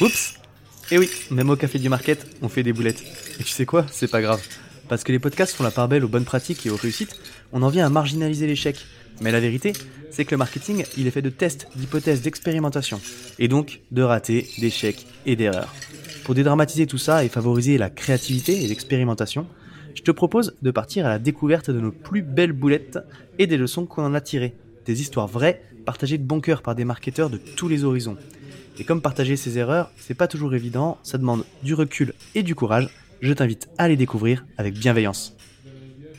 Oups Eh oui, même au café du market, on fait des boulettes. Et tu sais quoi C'est pas grave. Parce que les podcasts font la part belle aux bonnes pratiques et aux réussites, on en vient à marginaliser l'échec. Mais la vérité, c'est que le marketing, il est fait de tests, d'hypothèses, d'expérimentation. Et donc de ratés, d'échecs et d'erreurs. Pour dédramatiser tout ça et favoriser la créativité et l'expérimentation, je te propose de partir à la découverte de nos plus belles boulettes et des leçons qu'on en a tirées. Des histoires vraies, partagées de bon cœur par des marketeurs de tous les horizons. Et comme partager ses erreurs, c'est pas toujours évident, ça demande du recul et du courage, je t'invite à les découvrir avec bienveillance.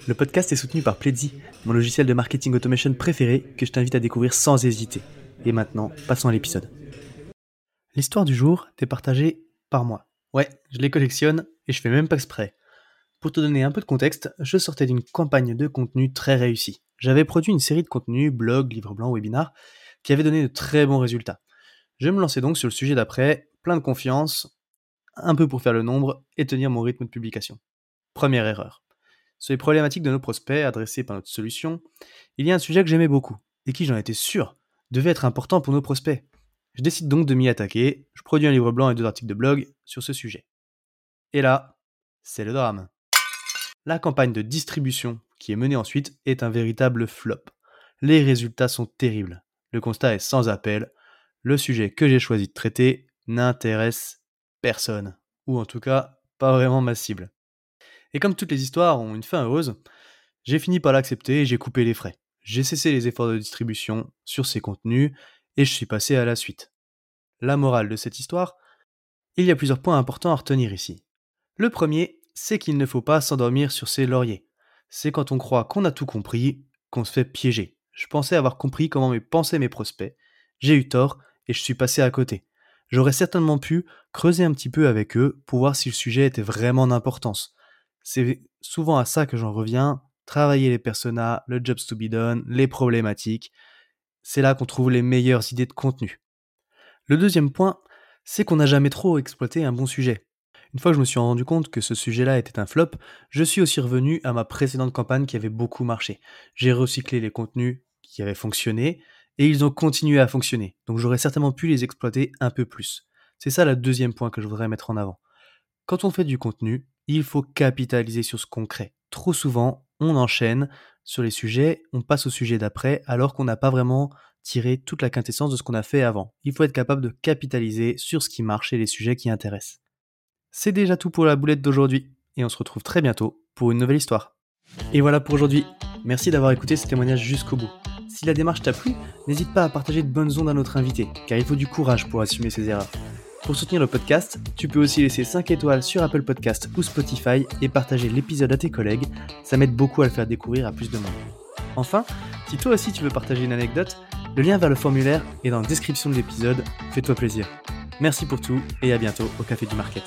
Le podcast est soutenu par Pledzi, mon logiciel de marketing automation préféré que je t'invite à découvrir sans hésiter. Et maintenant, passons à l'épisode. L'histoire du jour t'est partagée par moi. Ouais, je les collectionne et je fais même pas exprès. Pour te donner un peu de contexte, je sortais d'une campagne de contenu très réussie. J'avais produit une série de contenus, blog, livres blancs, webinars, qui avaient donné de très bons résultats. Je me lançais donc sur le sujet d'après, plein de confiance, un peu pour faire le nombre et tenir mon rythme de publication. Première erreur. Sur les problématiques de nos prospects adressées par notre solution, il y a un sujet que j'aimais beaucoup, et qui j'en étais sûr, devait être important pour nos prospects. Je décide donc de m'y attaquer, je produis un livre blanc et deux articles de blog sur ce sujet. Et là, c'est le drame. La campagne de distribution qui est menée ensuite est un véritable flop. Les résultats sont terribles. Le constat est sans appel, le sujet que j'ai choisi de traiter n'intéresse personne, ou en tout cas pas vraiment ma cible. Et comme toutes les histoires ont une fin heureuse, j'ai fini par l'accepter et j'ai coupé les frais. J'ai cessé les efforts de distribution sur ces contenus et je suis passé à la suite. La morale de cette histoire Il y a plusieurs points importants à retenir ici. Le premier, c'est qu'il ne faut pas s'endormir sur ses lauriers. C'est quand on croit qu'on a tout compris qu'on se fait piéger. Je pensais avoir compris comment pensaient mes prospects. J'ai eu tort et je suis passé à côté. J'aurais certainement pu creuser un petit peu avec eux pour voir si le sujet était vraiment d'importance. C'est souvent à ça que j'en reviens, travailler les personas, le jobs to be done, les problématiques. C'est là qu'on trouve les meilleures idées de contenu. Le deuxième point, c'est qu'on n'a jamais trop exploité un bon sujet. Une fois que je me suis rendu compte que ce sujet-là était un flop, je suis aussi revenu à ma précédente campagne qui avait beaucoup marché. J'ai recyclé les contenus qui avaient fonctionné, et ils ont continué à fonctionner. Donc j'aurais certainement pu les exploiter un peu plus. C'est ça le deuxième point que je voudrais mettre en avant. Quand on fait du contenu, il faut capitaliser sur ce concret. Trop souvent, on enchaîne sur les sujets, on passe au sujet d'après, alors qu'on n'a pas vraiment tiré toute la quintessence de ce qu'on a fait avant. Il faut être capable de capitaliser sur ce qui marche et les sujets qui intéressent. C'est déjà tout pour la boulette d'aujourd'hui, et on se retrouve très bientôt pour une nouvelle histoire. Et voilà pour aujourd'hui. Merci d'avoir écouté ce témoignage jusqu'au bout. Si la démarche t'a plu, n'hésite pas à partager de bonnes ondes à notre invité, car il faut du courage pour assumer ses erreurs. Pour soutenir le podcast, tu peux aussi laisser 5 étoiles sur Apple Podcast ou Spotify et partager l'épisode à tes collègues, ça m'aide beaucoup à le faire découvrir à plus de monde. Enfin, si toi aussi tu veux partager une anecdote, le lien vers le formulaire est dans la description de l'épisode, fais-toi plaisir. Merci pour tout et à bientôt au Café du Market.